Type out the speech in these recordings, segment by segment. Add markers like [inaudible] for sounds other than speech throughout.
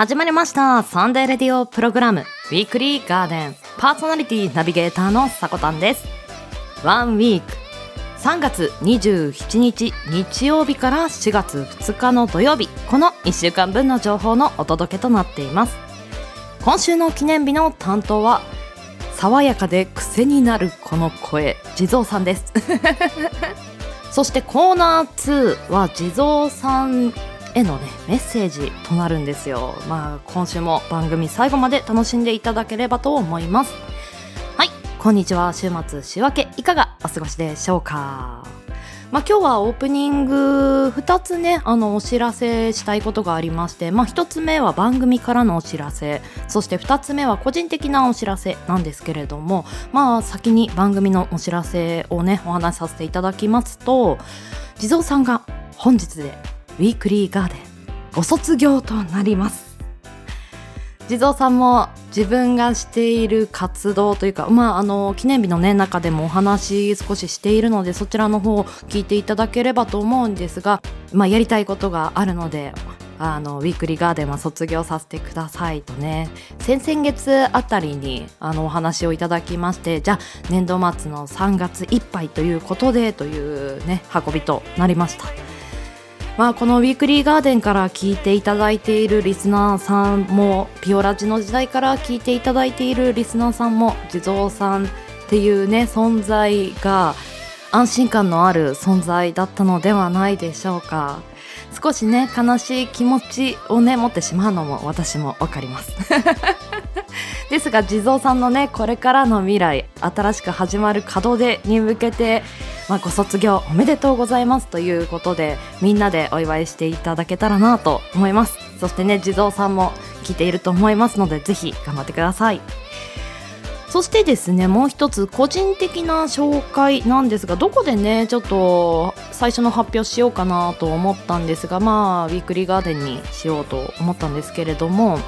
始まりました。サンデーレディオプログラム。ウィークリーガーデン。パーソナリティナビゲーターのさこたんです。ワンウィーク。3月27日日曜日から4月2日の土曜日。この1週間分の情報のお届けとなっています。今週の記念日の担当は爽やかで癖になるこの声地蔵さんです。[laughs] そしてコーナー2は地蔵さんへのねメッセージとなるんですよ。まあ今週も番組最後まで楽しんでいただければと思います。はい。こんにちは。週末週明けいかがお過ごしでしょうか。まあ、今日はオープニング2つねあのお知らせしたいことがありまして、まあ、1つ目は番組からのお知らせ。そして2つ目は個人的なお知らせなんですけれどもまあ先に番組のお知らせをねお話しさせていただきますと地蔵さんが本日でウィークリーガーデンご卒業となります地蔵さんも自分がしている活動というか、まあ、あの記念日の、ね、中でもお話少ししているのでそちらの方を聞いていただければと思うんですが、まあ、やりたいことがあるのであのウィークリーガーデンは卒業させてくださいとね先々月あたりにあのお話をいただきましてじゃあ年度末の3月いっぱいということでというね運びとなりました。まあ、このウィークリーガーデンから聞いていただいているリスナーさんもピオラジの時代から聞いていただいているリスナーさんも地蔵さんっていうね存在が安心感のある存在だったのではないでしょうか。少しね悲しい気持ちをね持ってしまうのも私も分かります。[laughs] ですが地蔵さんのねこれからの未来新しく始まる門出に向けてまあ、ご卒業おめでとうございますということでみんなでお祝いしていただけたらなと思います。そしてね地蔵さんも聞いていると思いますのでぜひ頑張ってください。そしてですねもう一つ個人的な紹介なんですがどこでねちょっと最初の発表しようかなと思ったんですがまあウィークリーガーデンにしようと思ったんですけれども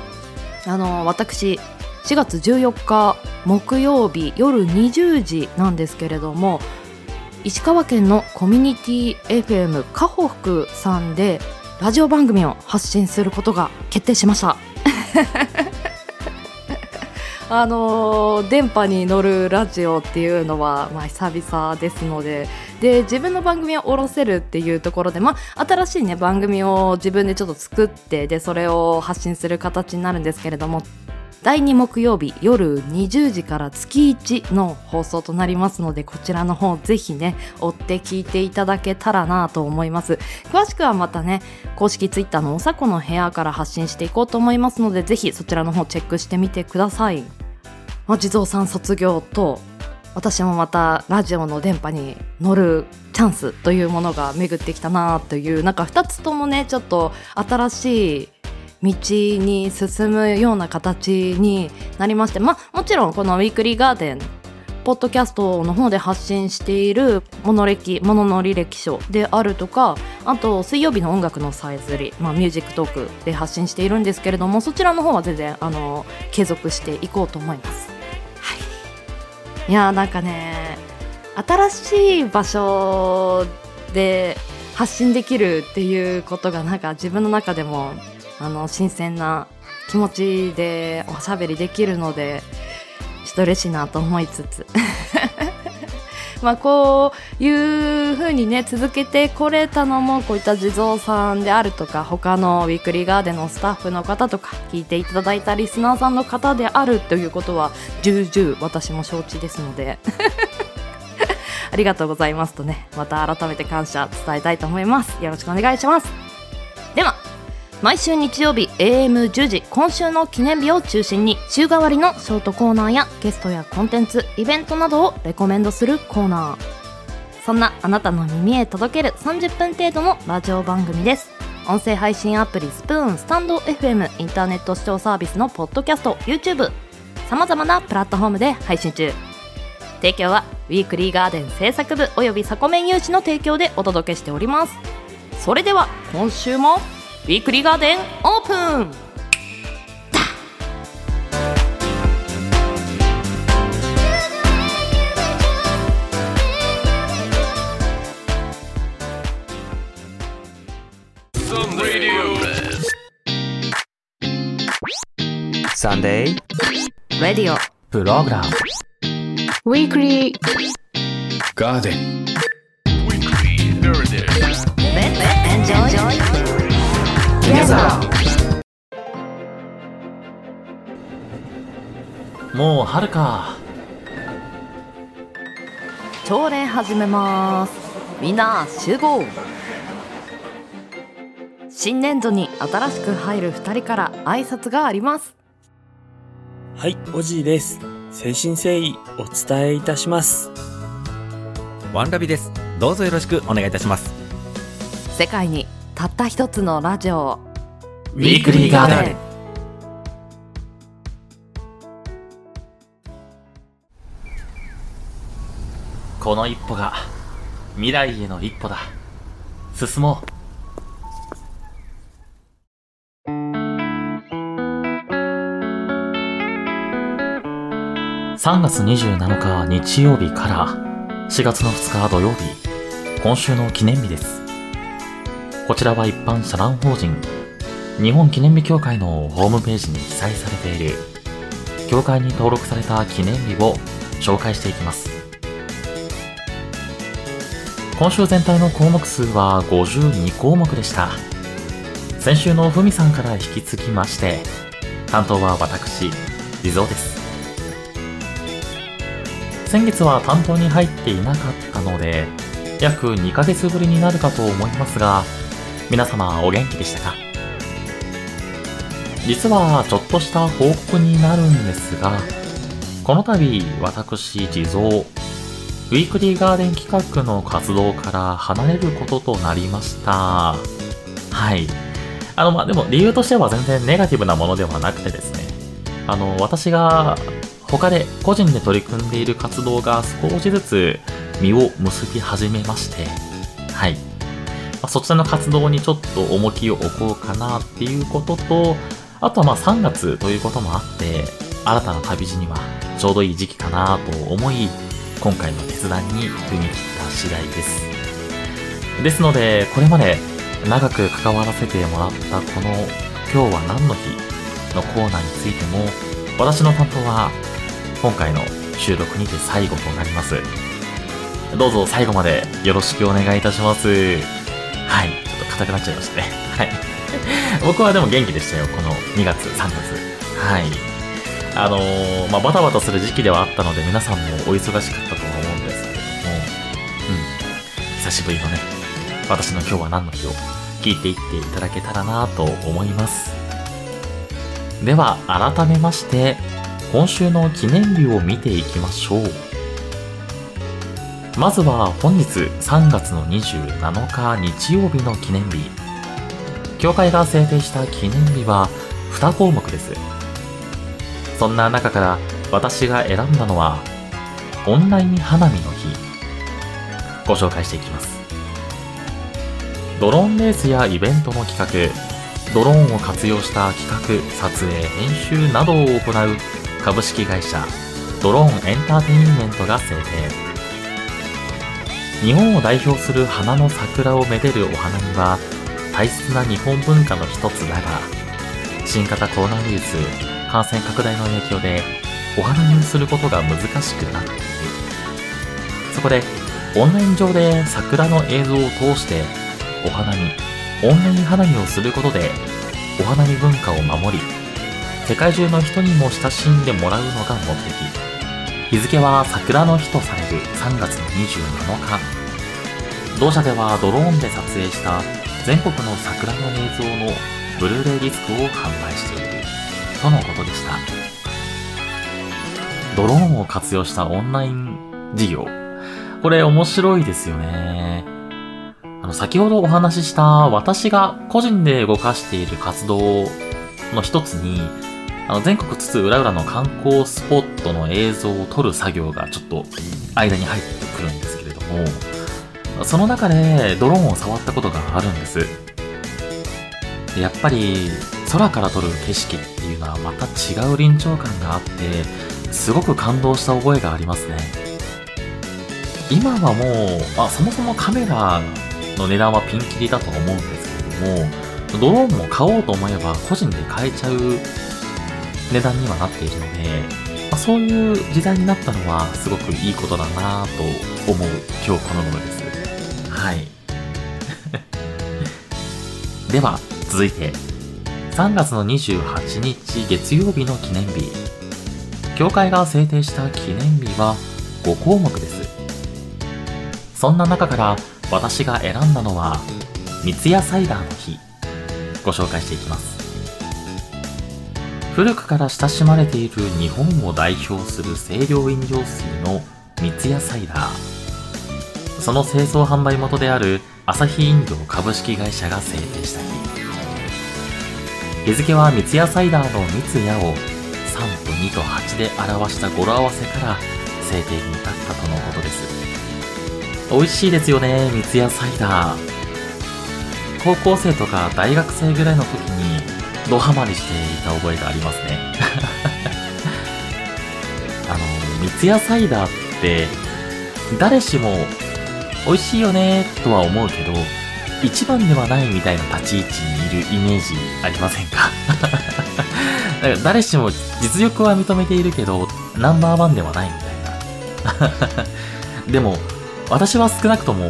あの私4月14日木曜日夜20時なんですけれども石川県のコミュニティ FM カホフさんでラジオ番組を発信することが決定しました。あの、電波に乗るラジオっていうのは、まあ、久々ですのでで自分の番組を下ろせるっていうところで、まあ、新しい、ね、番組を自分でちょっと作ってでそれを発信する形になるんですけれども第2木曜日夜20時から月1の放送となりますのでこちらの方ぜひね追って聞いていただけたらなと思います。詳しくはまたね公式 Twitter のおさこの部屋から発信していこうと思いますのでぜひそちらの方チェックしてみてください、まあ、地蔵さん卒業と私もまたラジオの電波に乗るチャンスというものが巡ってきたなというなんか2つともねちょっと新しい道に進むような形になりましてまあもちろんこのウィークリーガーデンポッドキャストの方で発信しているモノ歴ものの履歴書であるとかあと水曜日の音楽のさえずり、まあ、ミュージックトークで発信しているんですけれどもそちらの方は全然あの継続していこうと思います。はい、いやなんかね新しい場所で発信できるっていうことがなんか自分の中でもあの新鮮な気持ちでおしゃべりできるのでちょっと嬉しいなと思いつつ。[laughs] まあこういう風にね続けてこれたのもこういった地蔵さんであるとか他のウィークリーガーデンのスタッフの方とか聞いていただいたリスナーさんの方であるということは重々私も承知ですので。[laughs] ありがとうございますとね。また改めて感謝伝えたいと思います。よろしくお願いします。では毎週日曜日 AM10 時今週の記念日を中心に週替わりのショートコーナーやゲストやコンテンツイベントなどをレコメンドするコーナー。そんなあなたの耳へ届ける30分程度のラジオ番組です。音声配信アプリスプーンスタンド FM インターネット視聴サービスのポッドキャスト YouTube さまざまなプラットフォームで配信中。提供はウィークリーガーデン制作部およびサコメン有志の提供でお届けしております。それでは今週もウィークリーガーデンオープン Sunday Radio プログラム Weekly Garden Let's enjoy Together もう春か朝礼始めますみんな集合新年度に新しく入る2人から挨拶がありますはい、おじいです。誠心誠意お伝えいたします。ワンラビです。どうぞよろしくお願いいたします。世界にたった一つのラジオ。ウィークリーガーデンこの一歩が未来への一歩だ。進もう。3月27日日曜日から4月の2日土曜日今週の記念日ですこちらは一般社団法人。日本記念日協会のホームページに記載されている。協会に登録された記念日を紹介していきます。今週全体の項目数は52項目でした。先週のふみさんから引き継ぎまして担当は私リゾーです。先月は担当に入っていなかったので約2ヶ月ぶりになるかと思いますが皆様お元気でしたか？実はちょっとした報告になるんですがこの度私地蔵ウィークリーガーデン企画の活動から離れることとなりました。はい。あのまあでも理由としては全然ネガティブなものではなくてですね。あの私が他で個人で取り組んでいる活動が少しずつ実を結び始めまして。はい。そちらの活動にちょっと重きを置こうかなっていうことと、あとはまあ3月ということもあって、新たな旅路にはちょうどいい時期かなと思い、今回の決断に踏み切った次第です。ですので、これまで長く関わらせてもらったこの今日は何の日のコーナーについても、私の担当は今回の収録にて最後となります。どうぞ最後までよろしくお願いいたします。はい。ちょっと硬くなっちゃいましたね。はい。[laughs] 僕はでも元気でしたよ。この2月、3月。はい。あのーまあ、バタバタする時期ではあったので、皆さんもお忙しかったとは思うんですけれども、うん。久しぶりのね、私の今日は何の日を聞いていっていただけたらなと思います。では、改めまして、今週の記念日を見ていきましょう。まずは本日3月の27日日曜日の記念日。協会が制定した記念日は2項目です。そんな中から私が選んだのは、オンライン花見の日。ご紹介していきます。ドローンレースやイベントの企画、ドローンを活用した企画、撮影、編集などを行う株式会社ドローンエンターテインメントが制定。日本を代表する花の桜をめでるお花見は大切な日本文化の一つだが新型コロナウイルス感染拡大の影響でお花見をすることが難しくなっている。そこでオンライン上で桜の映像を通してお花見オンライン花見をすることでお花見文化を守り世界中の人にも親しんでもらうのが目的。日付は桜の日とされる3月の27日。同社ではドローンで撮影した全国の桜の映像のブルーレイディスクを販売している。とのことでした。ドローンを活用したオンライン事業。これ面白いですよね。あの先ほどお話しした私が個人で動かしている活動の一つにあの全国津々浦々の観光スポットの映像を撮る作業がちょっと間に入ってくるんですけれどもその中でドローンを触ったことがあるんです。やっぱり空から撮る景色っていうのはまた違う臨場感があってすごく感動した覚えがありますね。今はもうあそもそもカメラの値段はピンキリだと思うんですけれどもドローンも買おうと思えば個人で買えちゃう値段にはなっているので、まあ、そういう時代になったのはすごくいいことだなと思う今日この頃です。はい。[laughs] では、続いて、3月の28日月曜日の記念日。協会が制定した記念日は5項目です。そんな中から私が選んだのは、三ツ矢サイダーの日。ご紹介していきます。古くから親しまれている日本を代表する清涼飲料水の三ツ矢サイダー。その製造販売元であるアサヒ飲料株式会社が制定した日。日付は三ツ矢サイダーの三ツ矢を3と2と8で表した語呂合わせから制定に至ったとのことです。美味しいですよね、三ツ矢サイダー。高校生とか大学生ぐらいの時にドハマりしていた覚えがありますね。[laughs] あの、三ツ矢サイダーって誰しも美味しいよねとは思うけど、一番ではないみたいな立ち位置にいるイメージありませんか？[laughs] だから誰しも実力は認めているけど、ナンバーワンではないみたいな。[laughs] でも、私は少なくとも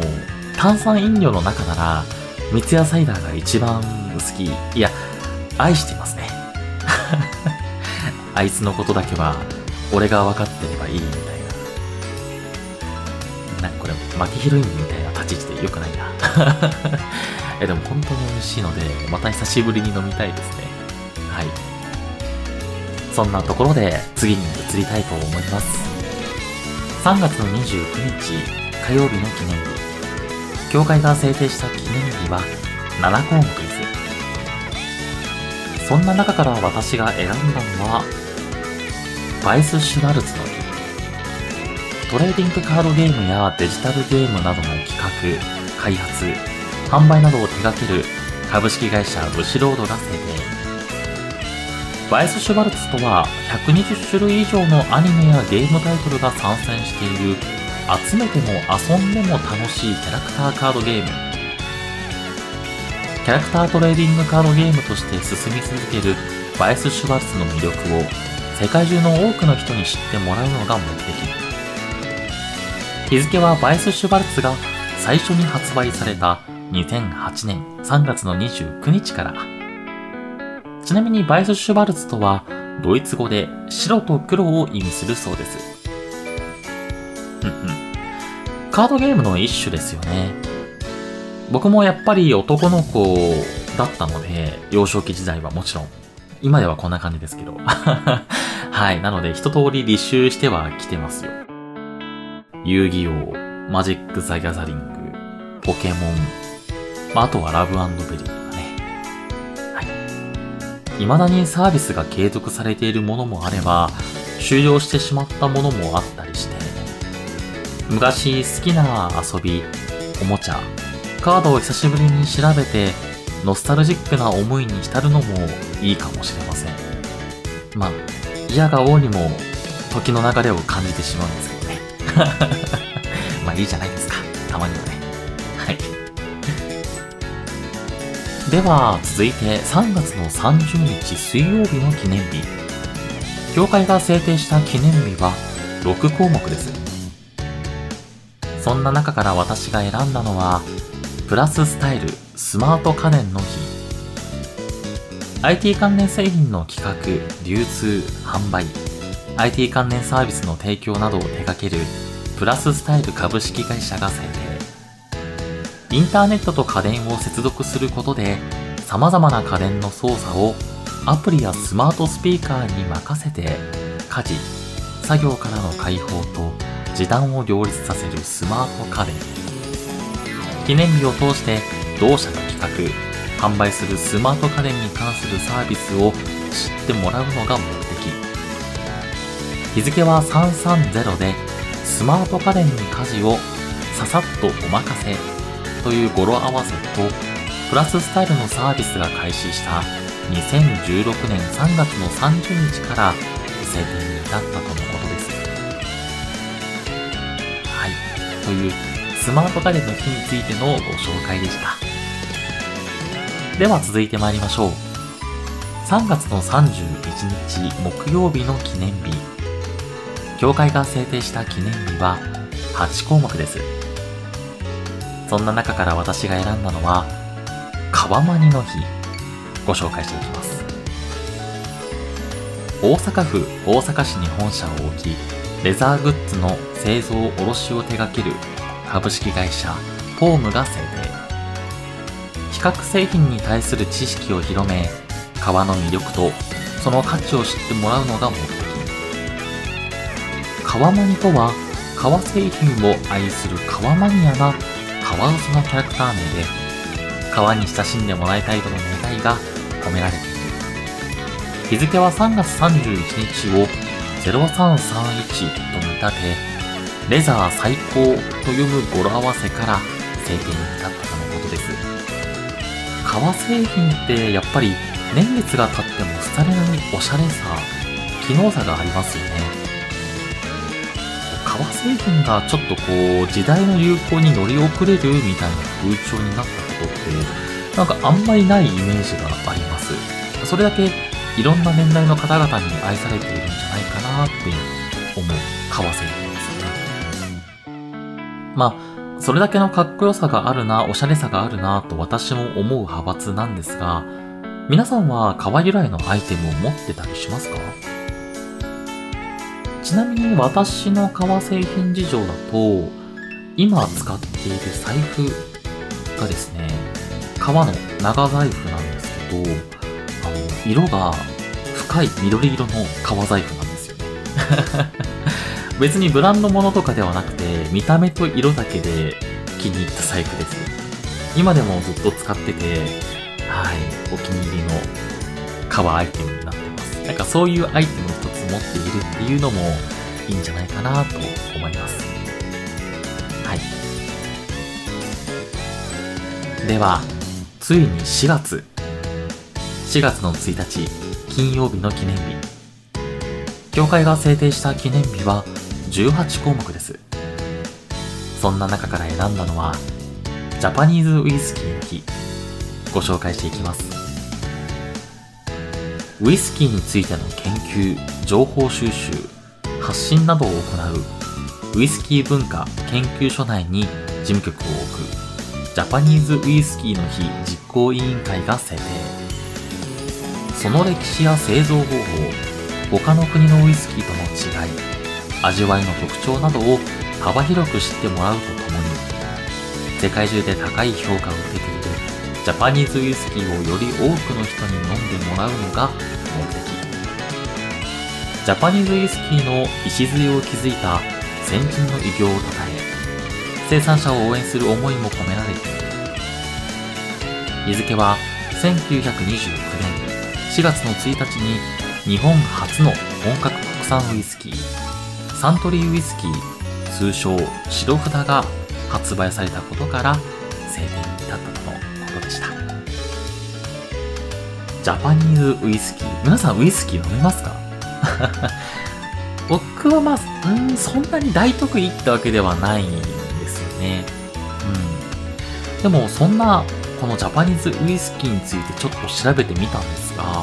炭酸飲料の中なら、三ツ矢サイダーが一番好き。いや、愛してますね。[laughs] あいつのことだけは、俺が分かってればいいみたいな。なんかこれ、マキヒロインみたいな立ち位置でよくないな。[laughs] え、でも本当に美味しいので、また久しぶりに飲みたいですね。はい。そんなところで、次に移りたいと思います。3月の29日、火曜日の記念日。協会が制定した記念日は7項目です。そんな中から私が選んだのは、バイス・シュワルツの日。トレーディングカードゲームやデジタルゲームなどの企画、開発、販売などを手掛ける株式会社ブシロードが制定。バイス・シュワルツとは120種類以上のアニメやゲームタイトルが参戦している集めても遊んでも楽しいキャラクターカードゲームキャラクタートレーディングカードゲームとして進み続けるバイス・シュワルツの魅力を世界中の多くの人に知ってもらうのが目的日付はバイス・シュワルツが最初に発売された2008年3月の29日からちなみにバイス・シュバルツとはドイツ語で白と黒を意味するそうです。カードゲームの一種ですよね。僕もやっぱり男の子だったので、幼少期時代はもちろん。今ではこんな感じですけど。[laughs] はい。なので一通り履修しては来てますよ。遊戯王、マジック・ザ・ギャザリング、ポケモン、まあ、とはラブベリーとかね。はい。未だにサービスが継続されているものもあれば、終了してしまったものもあったりして、昔好きな遊び、おもちゃ、カードを久しぶりに調べて、ノスタルジックな思いに浸るのもいいかもしれません。まあ、嫌が王にも時の流れを感じてしまうんですけどね。[laughs] まあいいじゃないですか。たまにはね。はい。では、続いて3月の30日水曜日の記念日。協会が制定した記念日は6項目です。そんな中から私が選んだのは、プラススタイルスマート家電の日。IT 関連製品の企画、流通、販売、IT 関連サービスの提供などを手掛けるプラススタイル株式会社が制定。インターネットと家電を接続することで、様々な家電の操作をアプリやスマートスピーカーに任せて、家事、作業からの解放と時短を両立させるスマート家電。記念日を通して同社が企画、販売するスマート家電に関するサービスを知ってもらうのが目的。日付は330で、スマート家電に家事をささっとお任せという語呂合わせと、プラススタイルのサービスが開始した2016年3月の30日から制定に至ったとのことです。はい。というスマート家電の日についてのご紹介でした。では続いて参りましょう。3月の31日木曜日の記念日。協会が制定した記念日は8項目です。そんな中から私が選んだのは、川マニの日。ご紹介していきます。大阪府大阪市に本社を置き、レザーグッズの製造卸を手掛ける株式会社ポームが制定。比較製品に対する知識を広め、革の魅力とその価値を知ってもらうのが目的。革マニとは、革製品を愛する革マニアなカワウソのキャラクター名で、革に親しんでもらいたいとの願いが込められている。日付は3月31日を0331と見立て、レザー最高と読む語呂合わせから制定に至ったとのことです。革製品ってやっぱり年月が経っても廃れないおしゃれさ、機能差がありますよね。革製品がちょっとこう時代の流行に乗り遅れるみたいな風潮になったことってなんかあんまりないイメージがあります。それだけいろんな年代の方々に愛されているんじゃないかなって思う革製品。まあ、それだけのかっこよさがあるな、おしゃれさがあるなと私も思う派閥なんですが、皆さんは革由来のアイテムを持ってたりしますか？ちなみに私の革製品事情だと、今使っている財布がですね、革の長財布なんですけど、あの、色が深い緑色の革財布なんですよね。[laughs] 別にブランド物とかではなくて、見た目と色だけで気に入った財布です。今でもずっと使ってて、はい、お気に入りの革アイテムになってます。なんかそういうアイテムを一つ持っているっていうのもいいんじゃないかなと思います。はい。では、ついに4月。4月の1日、金曜日の記念日。協会が制定した記念日は18項目です。そんな中から選んだのは、ジャパニーズウイスキーの日。ご紹介していきます。ウイスキーについての研究、情報収集、発信などを行うウイスキー文化研究所内に事務局を置くジャパニーズウイスキーの日実行委員会が制定。その歴史や製造方法、他の国のウイスキーとの違い、味わいの特徴などを幅広く知ってもらうとともに、世界中で高い評価を受けているジャパニーズウイスキーをより多くの人に飲んでもらうのが目的。ジャパニーズウイスキーの礎を築いた先人の偉業を称え、生産者を応援する思いも込められている。日付は1929年4月の1日に日本初の本格国産ウイスキー、サントリーウイスキー、通称白札が発売されたことから制定に至ったとのことでした。ジャパニーズウイスキー。皆さんウイスキー飲みますか？[laughs] 僕はまあ、ん、そんなに大得意ってわけではないんですよね。うん。でも、そんな、このジャパニーズウイスキーについてちょっと調べてみたんですが、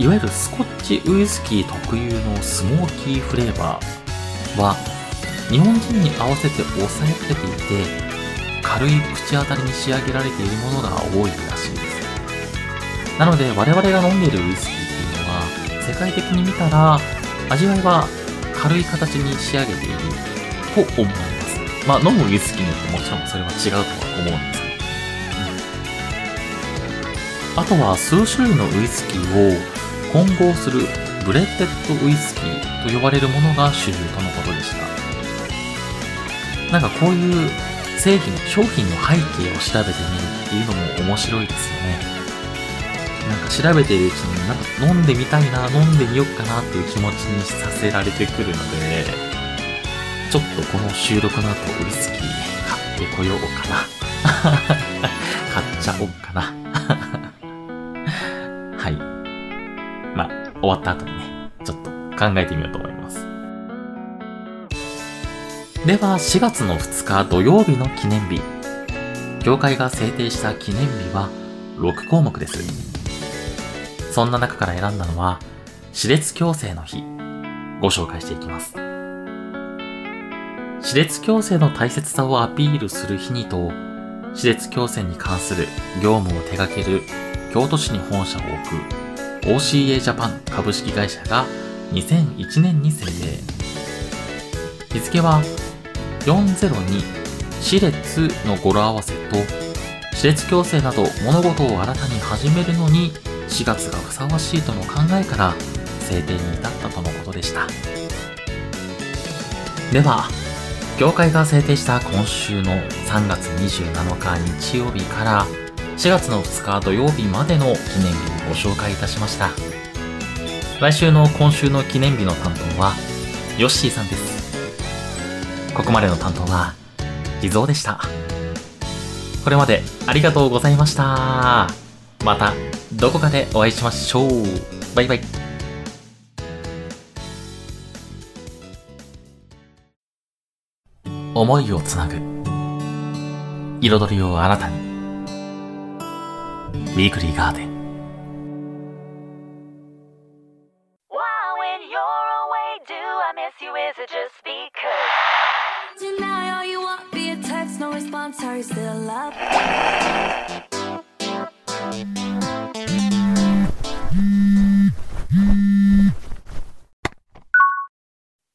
いわゆるスコッチウイスキー特有のスモーキーフレーバーは、日本人に合わせて抑えられていて、軽い口当たりに仕上げられているものが多いらしいです。なので、我々が飲んでいるウイスキーっていうのは、世界的に見たら、味わいは軽い形に仕上げていると思います。まあ、飲むウイスキーによってもちろんそれは違うとは思うんですけど。あとは数種類のウイスキーを混合するブレッデッドウイスキーと呼ばれるものが主流とのことでした。なんかこういう製品、商品の背景を調べてみるっていうのも面白いですよね。なんか調べているうちになんか飲んでみたいな、飲んでみよっかなっていう気持ちにさせられてくるので、ちょっとこの収録の後ウイスキー買ってこようかな。[laughs] 買っちゃおうかな。[laughs] 終わった後にね、ちょっと考えてみようと思います。では、4月の2日土曜日の記念日。協会が制定した記念日は6項目です。そんな中から選んだのは、歯列矯正の日、ご紹介していきます。歯列矯正の大切さをアピールする日にと、歯列矯正に関する業務を手掛ける京都市に本社を置く OCA ジャパン株式会社が2001年に制定。日付は402歯列の語呂合わせと歯列矯正など物事を新たに始めるのに4月がふさわしいとの考えから制定に至ったとのことでした。では、業界が制定した今週の3月27日日曜日から4月の2日土曜日までの記念日をご紹介いたしました。来週の今週の記念日の担当は、ヨッシーさんです。ここまでの担当は、地蔵でした。これまでありがとうございました。また、どこかでお会いしましょう。バイバイ。思いをつなぐ。彩りを新たに。ウィークリーガーデン。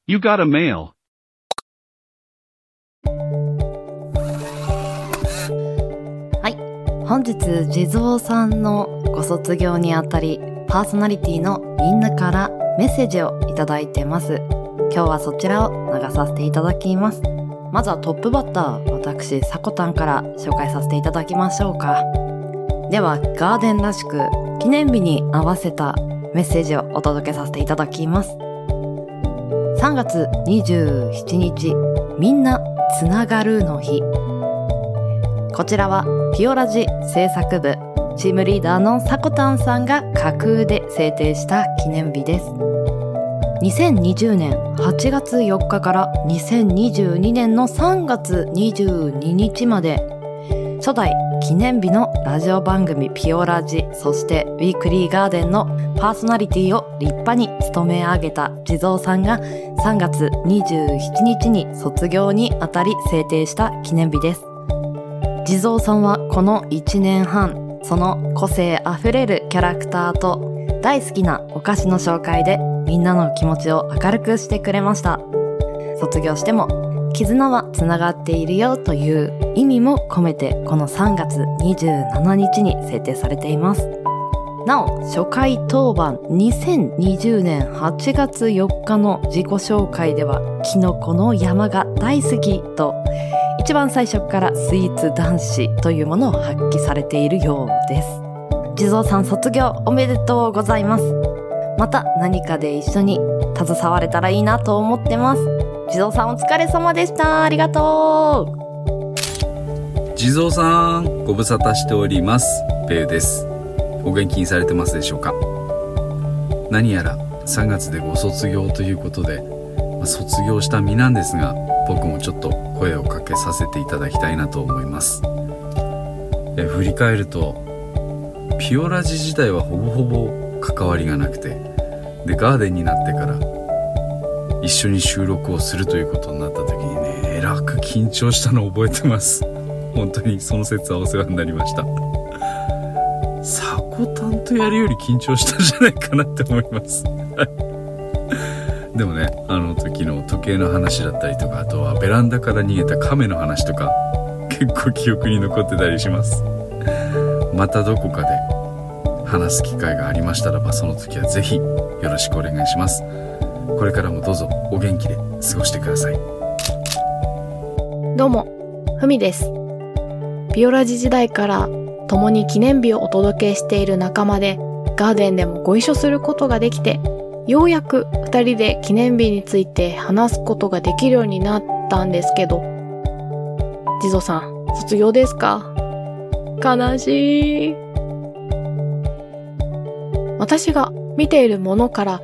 You got a mail. 本日地蔵さんのご卒業にあたりパーソナリティのみんなからメッセージをいただいてます。今日はそちらを流させていただきます。まずはトップバッター私さこたんから紹介させていただきましょうか。ではガーデンらしく記念日に合わせたメッセージをお届けさせていただきます。3月27日みんなつながるの日こちらはピオラジ制作部チームリーダーのさこたんさんが架空で制定した記念日です。2020年8月4日から2022年の3月22日まで初代記念日のラジオ番組ピオラジそしてウィークリーガーデンのパーソナリティを立派に務め上げた地蔵さんが3月27日に卒業にあたり制定した記念日です。地蔵さんはこの1年半その個性あふれるキャラクターと大好きなお菓子の紹介でみんなの気持ちを明るくしてくれました卒業しても絆はつながっているよという意味も込めてこの3月27日に制定されています。なお初回当番2020年8月4日の自己紹介ではキノコの山が大好きと一番最初からスイーツ男子というものを発揮されているようです。地蔵さん卒業おめでとうございます。また何かで一緒に携われたらいいなと思ってます。地蔵さんお疲れ様でした。ありがとう。地蔵さんご無沙汰しております。ペウです。お元気にされてますでしょうか？何やら3月でご卒業ということで、ま卒業した身なんですが僕もちょっと声をかけさせていただきたいなと思います。え振り返るとピオラジ自体はほぼほぼ関わりがなくてでガーデンになってから一緒に収録をするということになった時にねえらく緊張したのを覚えてます。[laughs] 本当にその説はお世話になりました。サコタンとやるより緊張したんじゃないかなって思います。[laughs] でもねあの時の時計の話だったりとかあとはベランダから逃げた亀の話とか結構記憶に残ってたりします。またどこかで話す機会がありましたらばその時はぜひよろしくお願いします。これからもどうぞお元気で過ごしてくださいどうも、ふみです。ビオラジ時代から共に記念日をお届けしている仲間で、ガーデンでもご一緒することができて、ようやく二人で記念日について話すことができるようになったんですけど、地蔵さん、卒業ですか？悲しい。私が見ているものから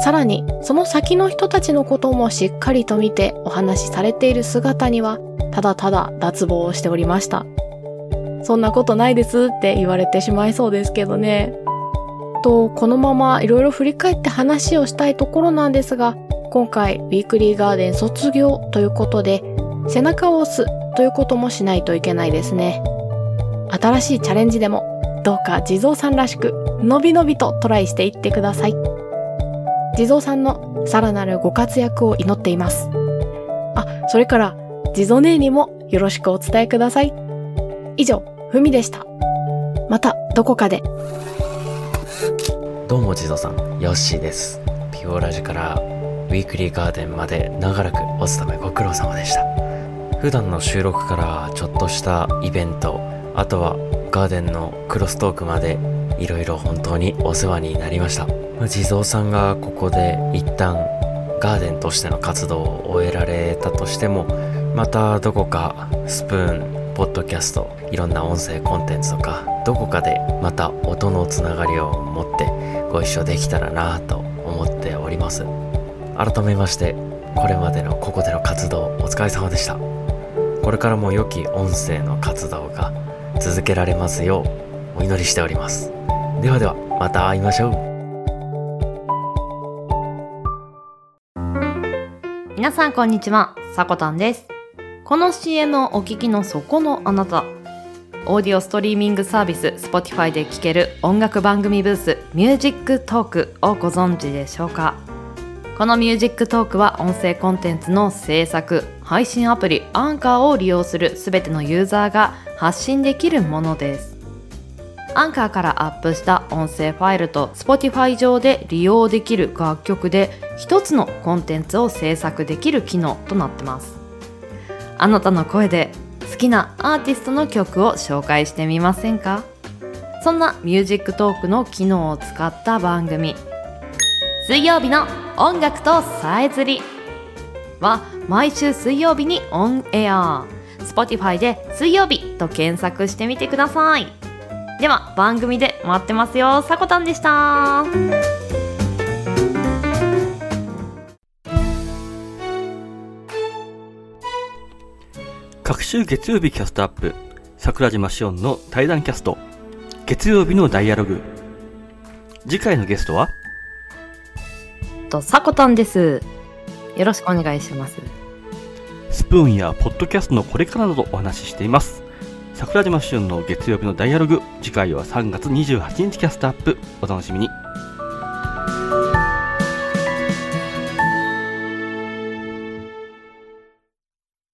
さらにその先の人たちのこともしっかりと見てお話しされている姿にはただただ脱帽をしておりました。そんなことないですって言われてしまいそうですけどね。と、このままいろいろ振り返って話をしたいところなんですが、今回、ウィークリーガーデン卒業ということで、背中を押すということもしないといけないですね。新しいチャレンジでも、どうか地蔵さんらしく、のびのびとトライしていってください。地蔵さんのさらなるご活躍を祈っています。あ、それから、地蔵姉にもよろしくお伝えください。以上、ふみでした。また、どこかで。どうも地蔵さん、ヨッシーです。ピオラジからウィークリーガーデンまで長らくお勤めご苦労様でした。普段の収録からちょっとしたイベント、あとはガーデンのクロストークまでいろいろ本当にお世話になりました。地蔵さんがここで一旦ガーデンとしての活動を終えられたとしても、またどこかスプーン、ポッドキャスト、いろんな音声コンテンツとか、どこかでまた音のつながりを持ってご一緒できたらなと思っております。改めまして、これまでのここでの活動お疲れ様でした。これからも良き音声の活動が続けられますようお祈りしております。ではでは、また会いましょう。皆さんこんにちは、さこたんです。この CM をお聞きのそこのあなた。オーディオストリーミングサービス Spotify で聴ける音楽番組ブースミュージックトークをご存知でしょうか？このミュージックトークは音声コンテンツの制作、配信アプリアンカーを利用するすべてのユーザーが発信できるものです。アンカーからアップした音声ファイルと Spotify 上で利用できる楽曲で一つのコンテンツを制作できる機能となってます。あなたの声で好きなアーティストの曲を紹介してみませんか？そんなミュージックトークの機能を使った番組。水曜日の音楽とさえずりは毎週水曜日にオンエア。Spotify で水曜日と検索してみてください。では番組で待ってますよ。さこたんでした。各週月曜日キャストアップ。桜島しおんの対談キャスト。月曜日のダイアログ。次回のゲストは？とさこたんです。よろしくお願いします。スプーンやポッドキャストのこれからなどお話ししています桜島しおんの月曜日のダイアログ。次回は3月28日キャストアップ。お楽しみに。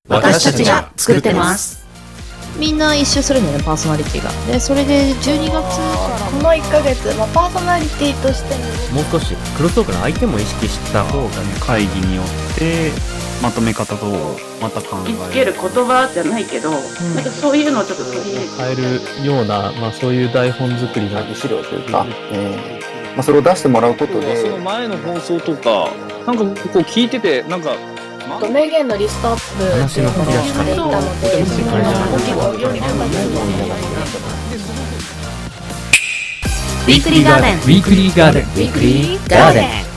私たちが作ってます。みんな一周するんだよねパーソナリティが。でそれで12月からこの1ヶ月、まあ、パーソナリティとしてももう少しクロストークの相手も意識した方が会議によってまとめ方とまた考えつける言葉じゃないけど、なんかそういうのをちょっと取り入れて。変えるような、まあ、そういう台本作りの資料というか、えーまあ、それを出してもらうことで。その前の放送とかなんかこう聞いててなんか名言のリストアップっていうのをしていたのでそのウィークリーガーデン。ウィークリーガーデン。ウィークリーガーデン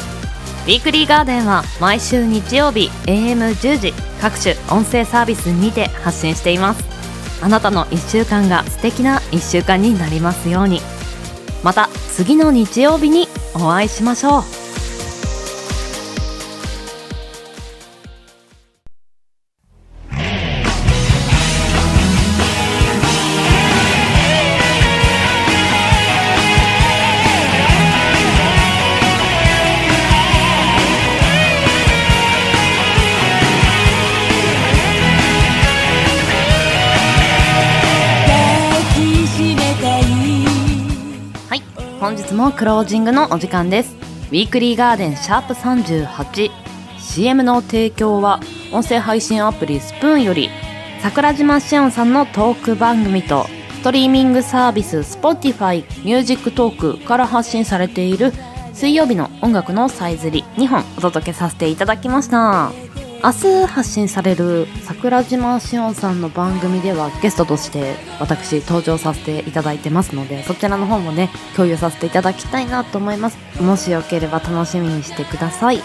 ウィークリーガーデンは毎週日曜日 AM10 時各種音声サービスにて発信しています。あなたの1週間が素敵な1週間になりますように。また次の日曜日にお会いしましょう。本日もクロージングのお時間です。ウィークリーガーデンシャープ 38CM の提供は音声配信アプリスプーンより桜島しおんさんのトーク番組とストリーミングサービス Spotify ミュージックトークから発信されている水曜日の音楽のさえずり2本お届けさせていただきました。明日発信される桜島しおんさんの番組ではゲストとして私登場させていただいてますのでそちらの方もね共有させていただきたいなと思います。もしよければ楽しみにしてください。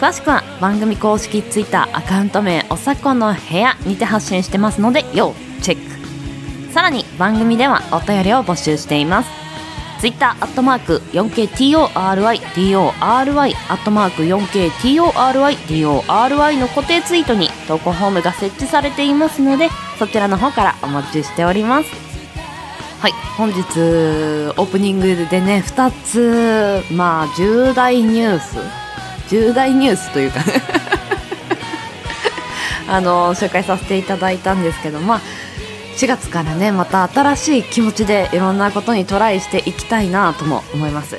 詳しくは番組公式 Twitter アカウント名おさこの部屋にて発信してますので要チェック。さらに番組ではお便りを募集しています。ツイッターアットマーク 4KTORYDORY アットマーク 4KTORYDORY の固定ツイートに投稿フォームが設置されていますのでそちらの方からお待ちしております。はい。本日オープニングでね2つまあ重大ニュース。重大ニュースというか [laughs] あの紹介させていただいたんですけどまあ4月からねまた新しい気持ちでいろんなことにトライしていきたいなとも思います。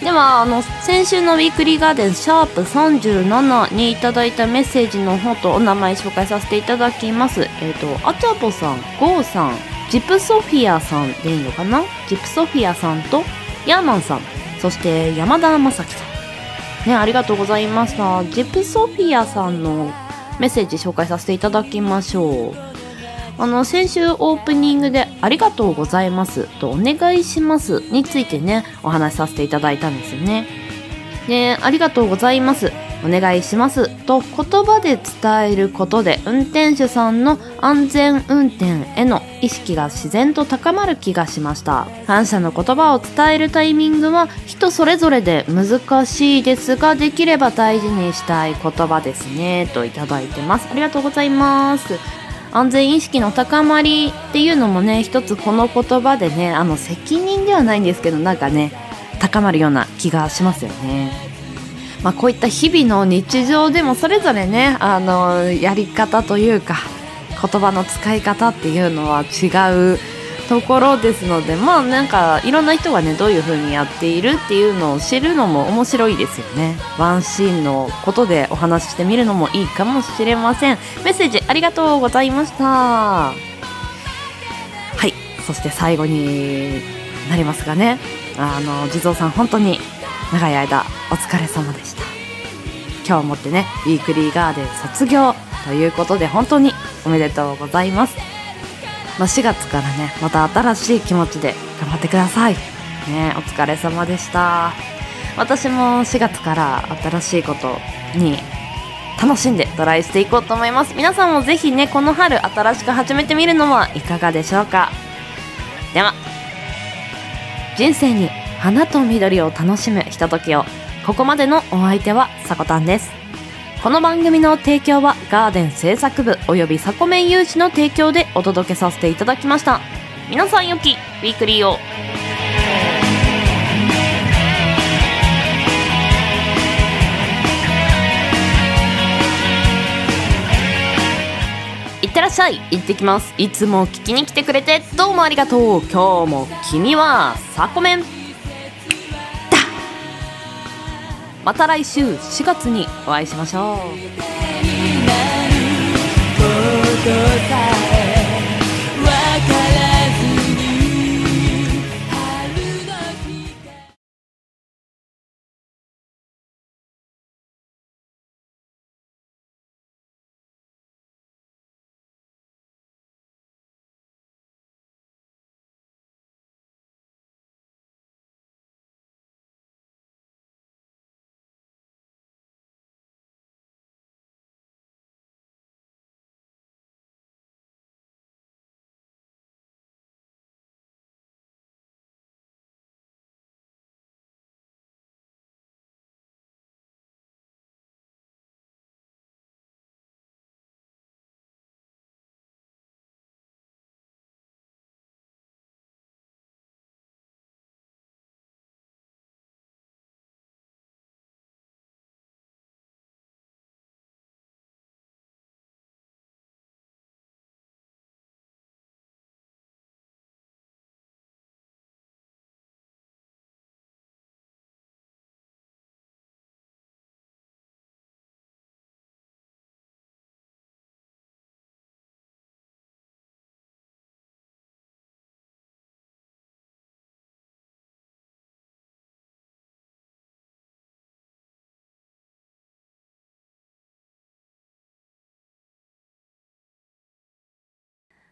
ではあの先週のウィークリーガーデンシャープ37にいただいたメッセージの方とお名前紹介させていただきます。えっ、とあちゃぽさんゴーさんジプソフィアさんでいいのかな？ジプソフィアさんとヤーマンさん。そして山田正樹さん。ねありがとうございました。ジプソフィアさんのメッセージ紹介させていただきましょう。あの先週オープニングで「ありがとうございます」と「お願いします」についてねお話しさせていただいたんですよね。で「ありがとうございます」お願いしますと言葉で伝えることで運転手さんの安全運転への意識が自然と高まる気がしました。感謝の言葉を伝えるタイミングは人それぞれで難しいですができれば大事にしたい言葉ですねといただいてます。ありがとうございます。安全意識の高まりっていうのもね一つこの言葉でねあの責任ではないんですけどなんかね高まるような気がしますよね。まあ、こういった日々の日常でもそれぞれねあのやり方というか言葉の使い方っていうのは違うところですのでまあなんかいろんな人がねどういう風にやっているっていうのを知るのも面白いですよね。ワンシーンのことでお話ししてみるのもいいかもしれません。メッセージありがとうございました。はい。そして最後になりますがね。あの地蔵さん本当に長い間お疲れ様でした。今日をもってねウィークリーガーデン卒業ということで本当におめでとうございます、まあ、4月からねまた新しい気持ちで頑張ってください。ねお疲れ様でした。私も4月から新しいことに楽しんでトライしていこうと思います。皆さんもぜひねこの春新しく始めてみるのはいかがでしょうか。では人生に花と緑を楽しむひとときを。ここまでのお相手はさこたんです。この番組の提供はガーデン製作部およびサコメン有志の提供でお届けさせていただきました。皆さんよきウィークリーを。いってらっしゃい。行ってきます。いつも聞きに来てくれてどうもありがとう。今日も君はサコメン。また来週4月にお会いしましょう。